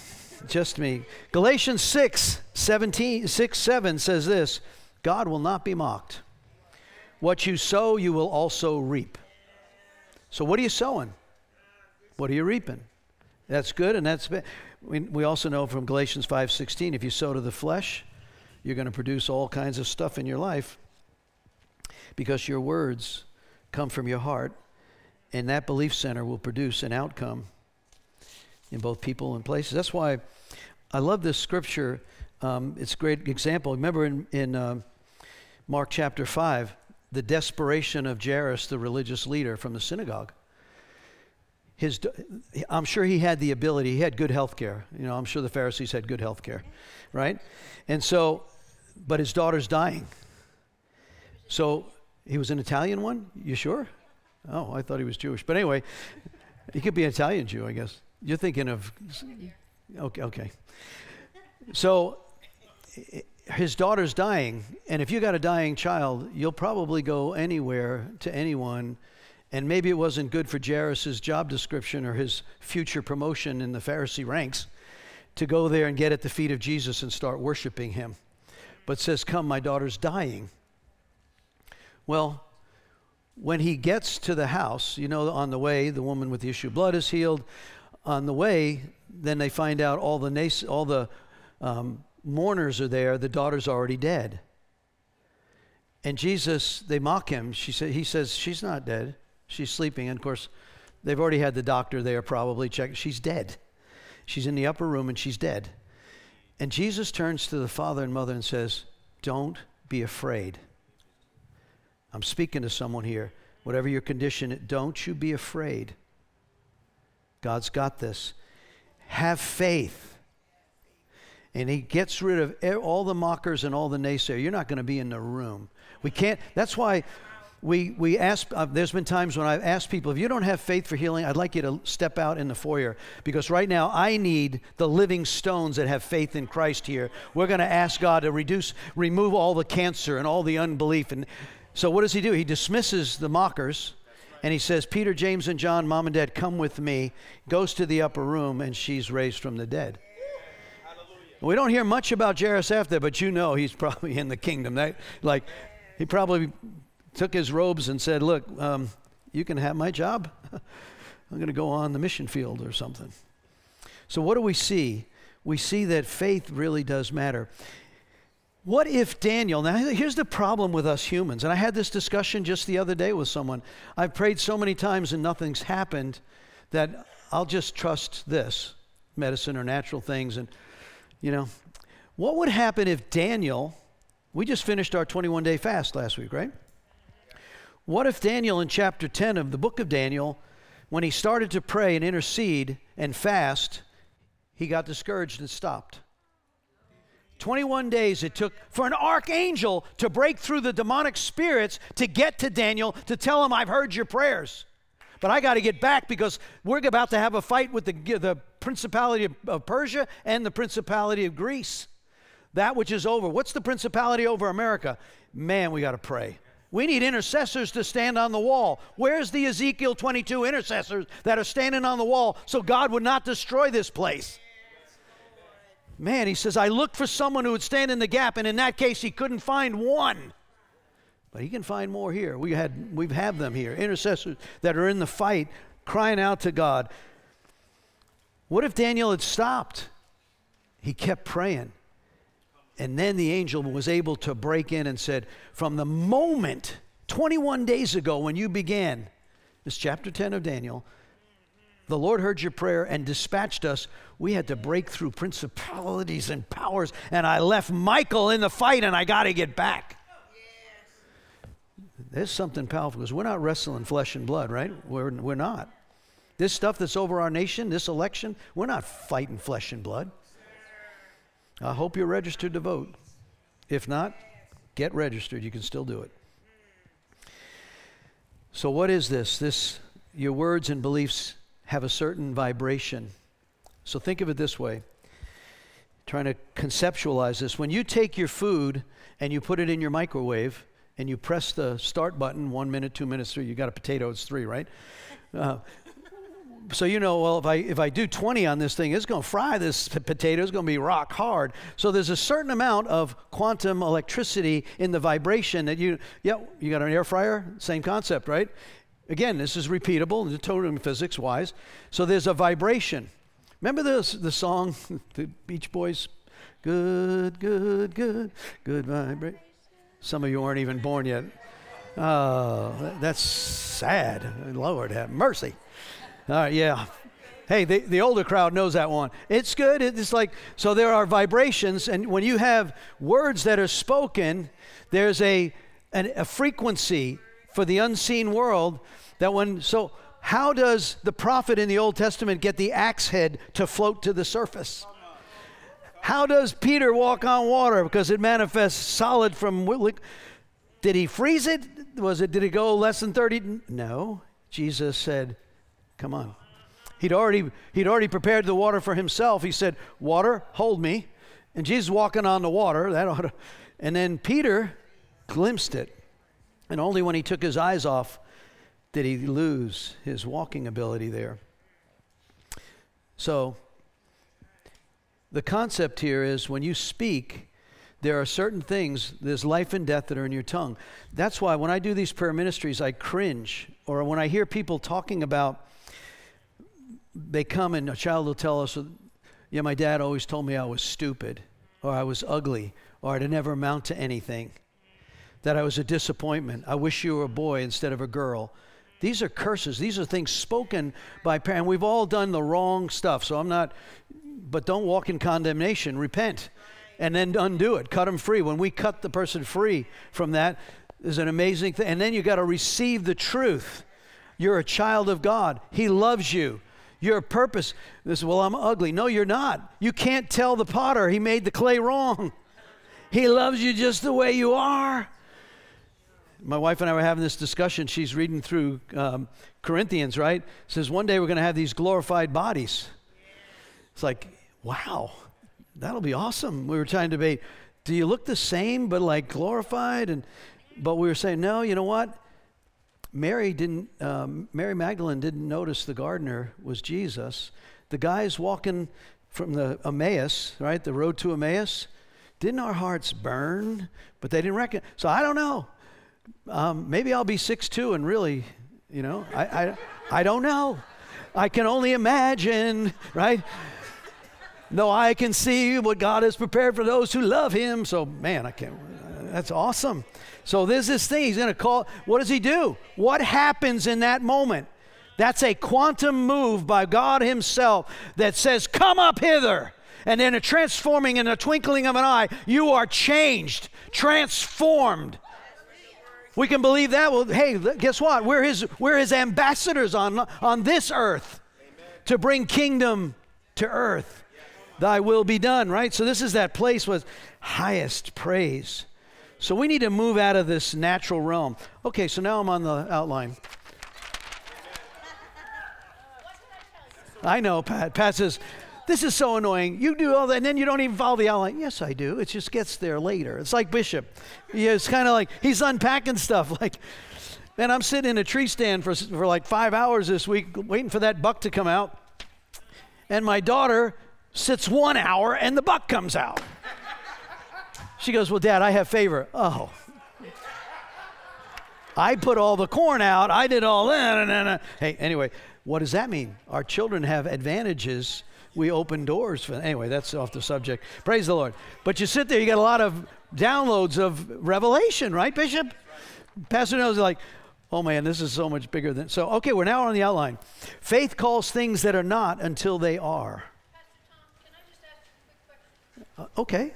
just me. Galatians 6, 17, 6, 7 says this God will not be mocked. What you sow, you will also reap. So, what are you sowing? What are you reaping? That's good, and that's we, we also know from Galatians 5:16, if you sow to the flesh, you're going to produce all kinds of stuff in your life because your words come from your heart, and that belief center will produce an outcome in both people and places. That's why I love this scripture. Um, it's a great example. Remember in, in uh, Mark chapter 5, the desperation of Jairus, the religious leader from the synagogue his, I'm sure he had the ability, he had good health care. You know, I'm sure the Pharisees had good health care, right? And so, but his daughter's dying. So he was an Italian one? You sure? Oh, I thought he was Jewish. But anyway, he could be an Italian Jew, I guess. You're thinking of, okay, okay. So his daughter's dying, and if you got a dying child, you'll probably go anywhere to anyone and maybe it wasn't good for Jairus' job description or his future promotion in the Pharisee ranks to go there and get at the feet of Jesus and start worshiping him. But says, Come, my daughter's dying. Well, when he gets to the house, you know, on the way, the woman with the issue of blood is healed. On the way, then they find out all the, nas- all the um, mourners are there, the daughter's already dead. And Jesus, they mock him. She sa- he says, She's not dead. She's sleeping. And of course, they've already had the doctor there probably check. She's dead. She's in the upper room and she's dead. And Jesus turns to the father and mother and says, Don't be afraid. I'm speaking to someone here. Whatever your condition, don't you be afraid. God's got this. Have faith. And he gets rid of all the mockers and all the naysayers. You're not going to be in the room. We can't, that's why we, we ask, uh, there's been times when I've asked people, if you don't have faith for healing, I'd like you to step out in the foyer because right now I need the living stones that have faith in Christ here. We're going to ask God to reduce, remove all the cancer and all the unbelief. And so what does he do? He dismisses the mockers and he says, Peter, James, and John, mom and dad, come with me. Goes to the upper room and she's raised from the dead. We don't hear much about Jairus after, but you know he's probably in the kingdom. That, like, he probably took his robes and said, Look, um, you can have my job. I'm going to go on the mission field or something. So, what do we see? We see that faith really does matter. What if Daniel, now here's the problem with us humans, and I had this discussion just the other day with someone. I've prayed so many times and nothing's happened that I'll just trust this medicine or natural things. And, you know, what would happen if Daniel, we just finished our 21 day fast last week, right? What if Daniel in chapter 10 of the book of Daniel, when he started to pray and intercede and fast, he got discouraged and stopped? 21 days it took for an archangel to break through the demonic spirits to get to Daniel to tell him, I've heard your prayers. But I got to get back because we're about to have a fight with the, the principality of, Persia and the principality of Greece. That which is over. What's the principality over America? Man, we got to pray. We need intercessors to stand on the wall. Where's the Ezekiel 22 intercessors that are standing on the wall so God would not destroy this place? Man, he says, I looked for someone who would stand in the gap, and in that case, he couldn't find one. But he can find more here. We had we have had them here, intercessors that are in the fight, crying out to God. What if Daniel had stopped? He kept praying. And then the angel was able to break in and said, From the moment 21 days ago when you began, this chapter 10 of Daniel, the Lord heard your prayer and dispatched us. We had to break through principalities and powers, and I left Michael in the fight, and I got to get back. There's something powerful because we're not wrestling flesh and blood, right? We're, we're not. This stuff that's over our nation, this election, we're not fighting flesh and blood. I hope you're registered to vote. If not, get registered. You can still do it. So, what is this? This your words and beliefs have a certain vibration. So think of it this way. Trying to conceptualize this. When you take your food and you put it in your microwave and you press the start button, one minute, two minutes, three, you got a potato, it's three, right? Uh, so you know, well, if I if I do 20 on this thing, it's going to fry this potato. It's going to be rock hard. So there's a certain amount of quantum electricity in the vibration that you. Yeah, you got an air fryer. Same concept, right? Again, this is repeatable, totally physics wise. So there's a vibration. Remember this, the song, the Beach Boys? Good, good, good, good vibration. Some of you aren't even born yet. Oh, that's sad. Lord have mercy. All right, yeah. Hey, the, the older crowd knows that one. It's good. It's like, so there are vibrations, and when you have words that are spoken, there's a, an, a frequency for the unseen world that when, so how does the prophet in the Old Testament get the axe head to float to the surface? How does Peter walk on water? Because it manifests solid from. Did he freeze it? Was it? Did it go less than thirty? No. Jesus said, "Come on." He'd already he'd already prepared the water for himself. He said, "Water, hold me," and Jesus walking on the water. That ought to, and then Peter glimpsed it, and only when he took his eyes off did he lose his walking ability there. So, the concept here is when you speak, there are certain things, there's life and death that are in your tongue. That's why when I do these prayer ministries, I cringe. Or when I hear people talking about, they come and a child will tell us, yeah, my dad always told me I was stupid, or I was ugly, or I'd never amount to anything, that I was a disappointment. I wish you were a boy instead of a girl. These are curses. These are things spoken by parents. We've all done the wrong stuff. So I'm not, but don't walk in condemnation. Repent and then undo it. Cut them free. When we cut the person free from that, is an amazing thing. And then you got to receive the truth. You're a child of God. He loves you. Your purpose is, well, I'm ugly. No, you're not. You can't tell the potter he made the clay wrong. He loves you just the way you are my wife and I were having this discussion. She's reading through um, Corinthians, right? Says one day we're going to have these glorified bodies. It's like, wow, that'll be awesome. We were trying to debate, do you look the same but like glorified? And but we were saying, no, you know what? Mary didn't. Um, Mary Magdalene didn't notice the gardener was Jesus. The guys walking from the Emmaus, right? The road to Emmaus. Didn't our hearts burn? But they didn't reckon. So I don't know um, maybe I'll be six two and really, you know, I, I, I don't know. I can only imagine, right? No I can see what God has prepared for those who love Him. So, man, I can't. That's awesome. So there's this thing. He's going to call. What does he do? What happens in that moment? That's a quantum move by God Himself that says, Come up hither. And in a transforming in a twinkling of an eye, you are changed, transformed. We can believe that. Well, hey, guess what? We're his, we're his ambassadors on, on this earth to bring kingdom to earth. Thy will be done, right? So this is that place with highest praise. So we need to move out of this natural realm. Okay, so now I'm on the outline. I know, Pat. Pat says, This is so annoying. You do all that, and then you don't even follow the outline. Yes, I do. It just gets there later. It's like Bishop. Yeah, it's kind of like he's unpacking stuff. Like, man, I'm sitting in a tree stand for, for like five hours this week waiting for that buck to come out. And my daughter sits one hour, and the buck comes out. She goes, Well, Dad, I have favor. Oh. I put all the corn out. I did all that. Hey, anyway, what does that mean? Our children have advantages. We open doors for. Anyway, that's off the subject. Praise the Lord. But you sit there, you got a lot of downloads of revelation, right, Bishop? Pastor knows like, oh man, this is so much bigger than. So, okay, we're now on the outline. Faith calls things that are not until they are. Uh, okay.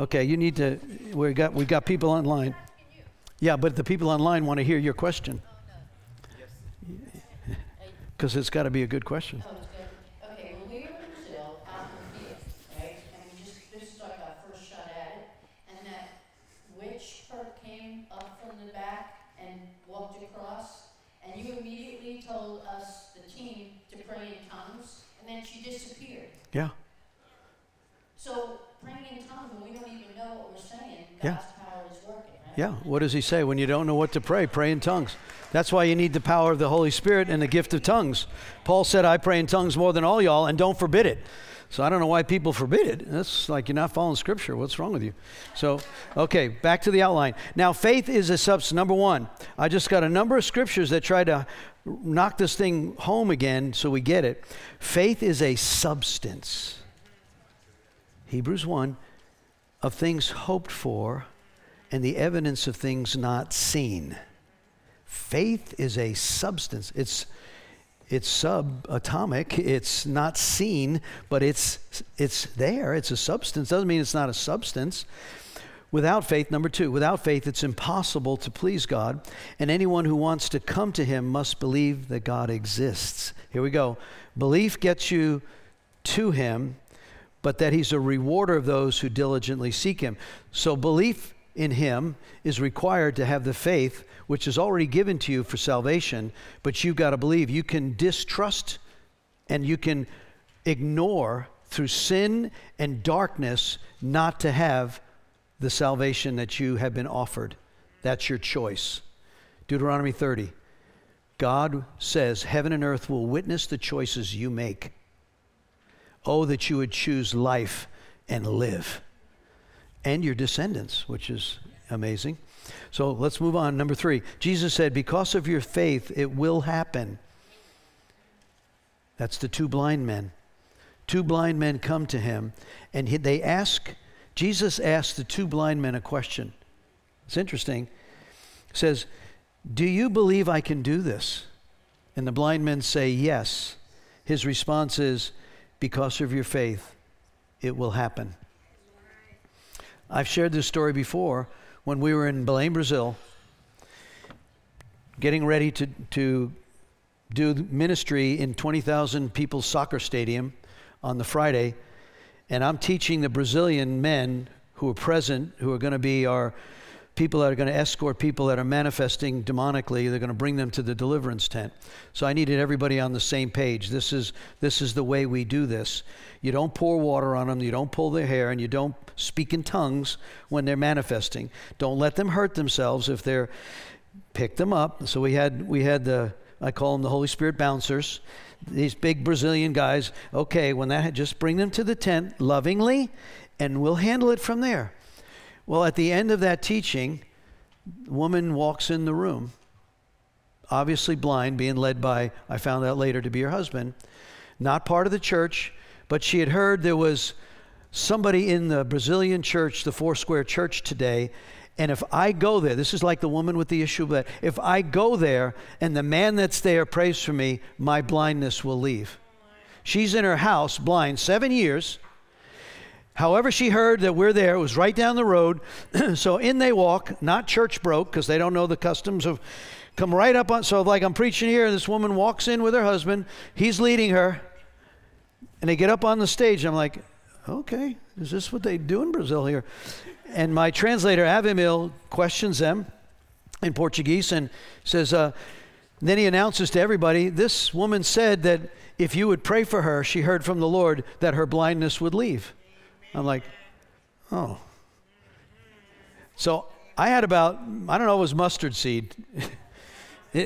Okay, you need to. We got we got people online. Yeah, but the people online want to hear your question. Because it's got to be a good question. Oh, okay, well, we were in Brazil, um, out in the field, right? And we just, this is like our first shot at it. And that witch came up from the back and walked across. And you immediately told us, the team, to pray in tongues. And then she disappeared. Yeah. So praying in tongues when we don't even know what we're saying, God's Yeah. power is working, right? Yeah. What does he say? When you don't know what to pray, pray in tongues. That's why you need the power of the Holy Spirit and the gift of tongues. Paul said, I pray in tongues more than all y'all, and don't forbid it. So I don't know why people forbid it. That's like you're not following Scripture. What's wrong with you? So, okay, back to the outline. Now, faith is a substance. Number one, I just got a number of scriptures that try to knock this thing home again so we get it. Faith is a substance. Hebrews 1 of things hoped for and the evidence of things not seen. Faith is a substance. It's it's subatomic. It's not seen, but it's it's there. It's a substance. Doesn't mean it's not a substance. Without faith, number two, without faith, it's impossible to please God. And anyone who wants to come to Him must believe that God exists. Here we go. Belief gets you to Him, but that He's a rewarder of those who diligently seek Him. So belief in Him is required to have the faith which is already given to you for salvation, but you've got to believe. You can distrust and you can ignore through sin and darkness not to have the salvation that you have been offered. That's your choice. Deuteronomy 30. God says, Heaven and earth will witness the choices you make. Oh, that you would choose life and live, and your descendants, which is amazing. So let's move on. Number three, Jesus said, Because of your faith, it will happen. That's the two blind men. Two blind men come to him, and he, they ask, Jesus asked the two blind men a question. It's interesting. He says, Do you believe I can do this? And the blind men say, Yes. His response is, Because of your faith, it will happen. I've shared this story before when we were in Belém, Brazil, getting ready to, to do ministry in 20,000 people's soccer stadium on the Friday. And I'm teaching the Brazilian men who are present, who are going to be our people that are going to escort people that are manifesting demonically they're going to bring them to the deliverance tent. So i needed everybody on the same page. This is this is the way we do this. You don't pour water on them you don't pull their hair and you don't speak in tongues when they're manifesting. Don't let them hurt themselves if they're pick them up. So we had we had the i call them the holy spirit bouncers. These big brazilian guys okay when that just bring them to the tent lovingly and we'll handle it from there well, at the end of that teaching, woman walks in the room. obviously blind, being led by, I found out later, to be her husband, not part of the church, but she had heard there was somebody in the Brazilian church, the Foursquare Church today, and if I go there, this is like the woman with the issue of blood. If I go there and the man that's there prays for me, my blindness will leave. She's in her house, blind, seven years. However, she heard that we're there. It was right down the road. so in they walk, not church broke, because they don't know the customs of come right up on. So, like I'm preaching here, and this woman walks in with her husband. He's leading her. And they get up on the stage. I'm like, okay, is this what they do in Brazil here? And my translator, Avimil, questions them in Portuguese and says, uh, then he announces to everybody, this woman said that if you would pray for her, she heard from the Lord that her blindness would leave. I'm like, oh. So I had about, I don't know, it was mustard seed.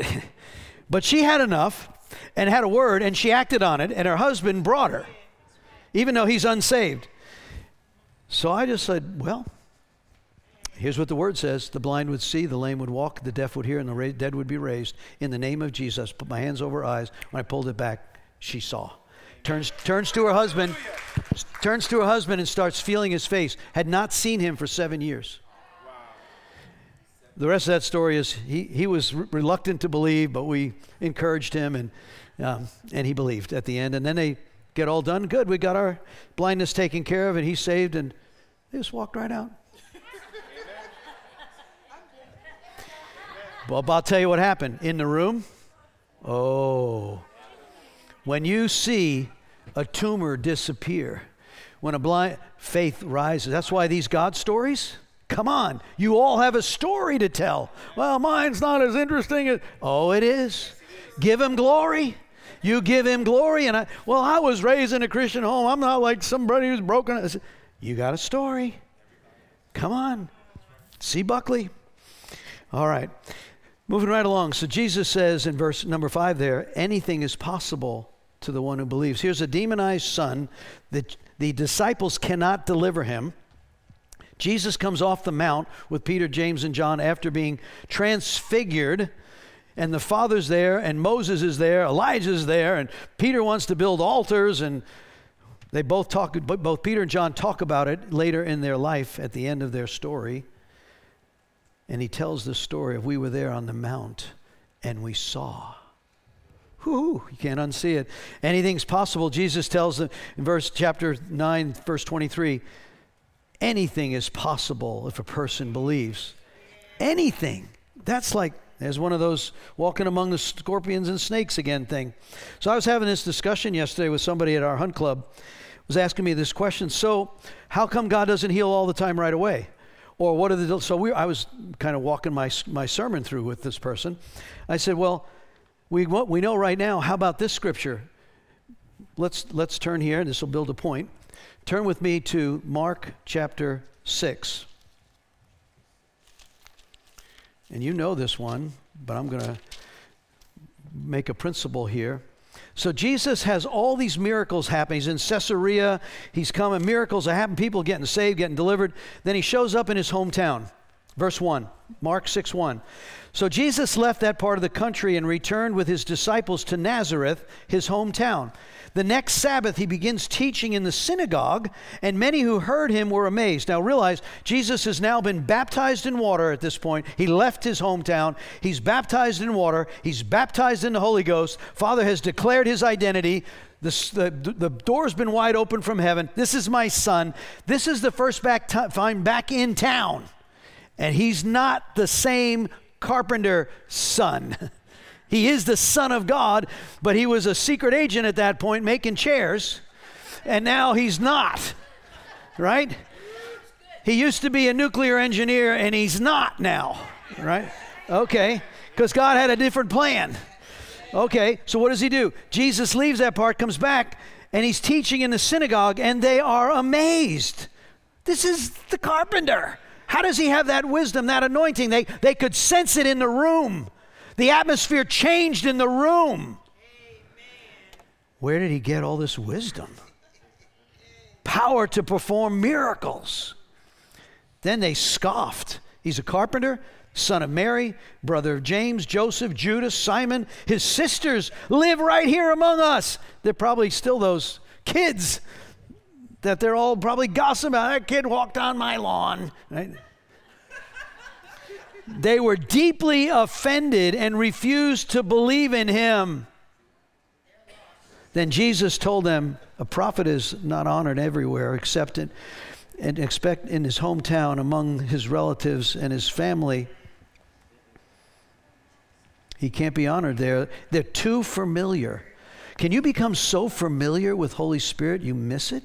but she had enough and had a word and she acted on it, and her husband brought her, even though he's unsaved. So I just said, well, Here's what the word says the blind would see, the lame would walk, the deaf would hear, and the dead would be raised. In the name of Jesus, put my hands over her eyes. When I pulled it back, she saw. Turns, turns to her husband, turns to her husband and starts feeling his face. Had not seen him for seven years. The rest of that story is he, he was re- reluctant to believe, but we encouraged him and, um, and he believed at the end. And then they get all done. Good, we got our blindness taken care of and he's saved and they just walked right out. Well, I'll tell you what happened in the room. Oh, when you see a tumor disappear, when a blind faith rises, that's why these God stories. Come on, you all have a story to tell. Well, mine's not as interesting as. Oh, it is. Give him glory. You give him glory. And I, well, I was raised in a Christian home. I'm not like somebody who's broken. You got a story. Come on. See Buckley. All right. Moving right along. So Jesus says in verse number five there, anything is possible to the one who believes. Here's a demonized son that the disciples cannot deliver him. Jesus comes off the mount with Peter, James, and John after being transfigured. And the Father's there, and Moses is there, Elijah's there, and Peter wants to build altars, and they both talk, both Peter and John talk about it later in their life at the end of their story. And he tells the story of we were there on the mount and we saw. Whoo, you can't unsee it. Anything's possible. Jesus tells them in verse chapter 9, verse 23, anything is possible if a person believes. Anything. That's like there's one of those walking among the scorpions and snakes again thing. So I was having this discussion yesterday with somebody at our hunt club. Was asking me this question. So, how come God doesn't heal all the time right away? Or what are the so we I was kind of walking my my sermon through with this person. I said, "Well, we what we know right now. How about this scripture? Let's let's turn here. and This will build a point. Turn with me to Mark chapter 6. And you know this one, but I'm going to make a principle here. So Jesus has all these miracles happening. He's in Caesarea. He's coming. Miracles are happening. People getting saved, getting delivered. Then he shows up in his hometown. Verse 1, Mark 6 1. So Jesus left that part of the country and returned with his disciples to Nazareth, his hometown. The next Sabbath, he begins teaching in the synagogue, and many who heard him were amazed. Now realize, Jesus has now been baptized in water at this point. He left his hometown. He's baptized in water. He's baptized in the Holy Ghost. Father has declared his identity. The, the, the door's been wide open from heaven. This is my son. This is the first back time back in town. And he's not the same carpenter son. He is the Son of God, but he was a secret agent at that point making chairs, and now he's not, right? He used to be a nuclear engineer, and he's not now, right? Okay, because God had a different plan. Okay, so what does he do? Jesus leaves that part, comes back, and he's teaching in the synagogue, and they are amazed. This is the carpenter. How does he have that wisdom, that anointing? They, they could sense it in the room. The atmosphere changed in the room. Where did he get all this wisdom? Power to perform miracles. Then they scoffed. He's a carpenter. son of Mary, brother of James, Joseph, Judas, Simon. His sisters live right here among us. They're probably still those kids that they're all probably gossiping about. That kid walked on my lawn. Right? they were deeply offended and refused to believe in him. Then Jesus told them, A prophet is not honored everywhere except in, and expect in his hometown among his relatives and his family. He can't be honored there. They're too familiar. Can you become so familiar with Holy Spirit you miss it?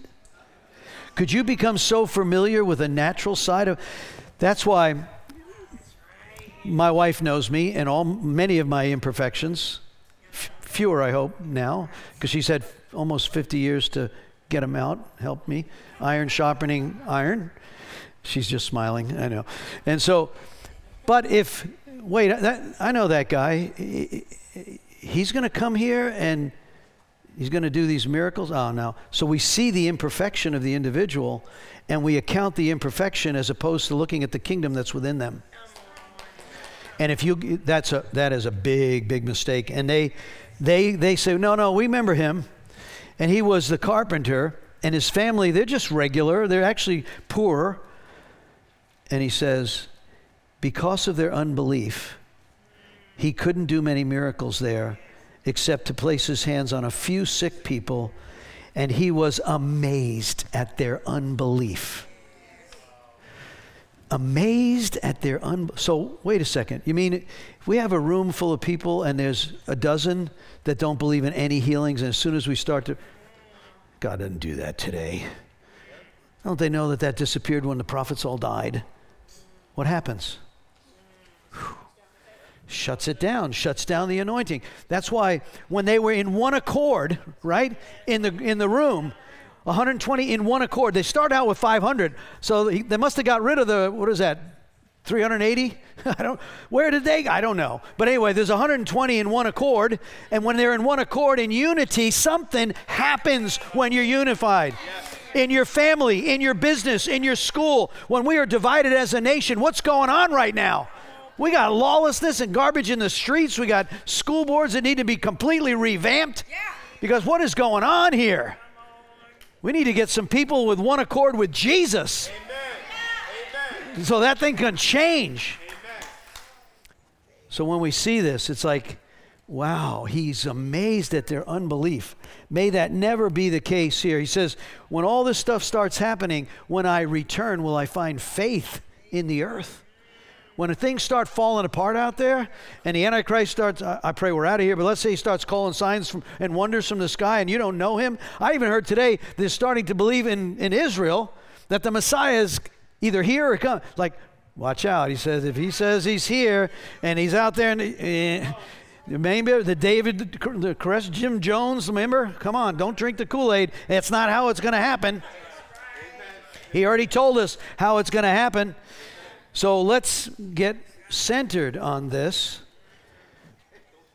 Could you become so familiar with a natural side of That's why my wife knows me and all many of my imperfections. F- fewer, I hope, now, because she's had almost 50 years to get them out, help me. Iron sharpening iron. She's just smiling, I know. And so, but if, wait, that, I know that guy. He's going to come here and he's going to do these miracles. Oh, no. So we see the imperfection of the individual and we account the imperfection as opposed to looking at the kingdom that's within them. And if you, that's a, that is a big, big mistake. And they, they, they say, no, no, we remember him. And he was the carpenter, and his family, they're just regular. They're actually poor. And he says, because of their unbelief, he couldn't do many miracles there except to place his hands on a few sick people. And he was amazed at their unbelief amazed at their un. So wait a second. You mean if we have a room full of people and there's a dozen that don't believe in any healings, and as soon as we start to, God doesn't do that today. Don't they know that that disappeared when the prophets all died? What happens? Whew. Shuts it down, shuts down the anointing. That's why when they were in one accord, right, in the in the room, 120 in one accord. They start out with 500, so they must have got rid of the what is that? 380? I don't. Where did they? I don't know. But anyway, there's 120 in one accord, and when they're in one accord in unity, something happens when you're unified. In your family, in your business, in your school, when we are divided as a nation, what's going on right now? We got lawlessness and garbage in the streets. We got school boards that need to be completely revamped. Yeah. Because what is going on here? We need to get some people with one accord with Jesus. Amen. So that thing can change. Amen. So when we see this, it's like, wow, he's amazed at their unbelief. May that never be the case here. He says, when all this stuff starts happening, when I return, will I find faith in the earth? When things start falling apart out there and the Antichrist starts, I, pray we're out of here, but let's say he starts calling signs from, and wonders from the sky and you don't know him. I even heard today they're starting to believe in, in Israel that the Messiah is either here or come. Like, watch out. He says, if he says he's here and he's out there and. Eh, Maybe the David, the Koresh, Jim Jones, remember? Come on, don't drink the Kool Aid. It's not how it's going to happen. He already told us how it's going to happen. So let's get centered on this.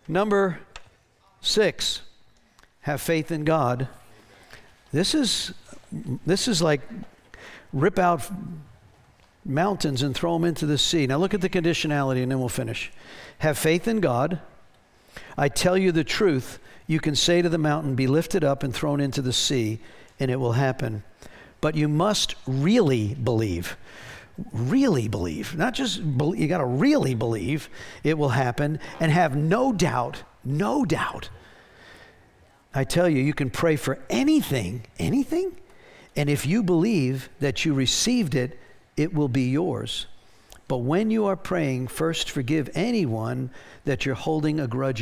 Number six, have faith in God. This is this is like rip out mountains and throw them into the sea. Now look at the conditionality and then we'll finish. Have faith in God. I tell you the truth. You can say to the mountain, Be lifted up and thrown into the sea, and it will happen. But you must really believe really believe, not just believe, you got to really believe it will happen and have no doubt, no doubt. I tell you, you can pray for anything, anything, and if you believe that you received it, it will be yours. But when you are praying, first forgive anyone that you're holding a grudge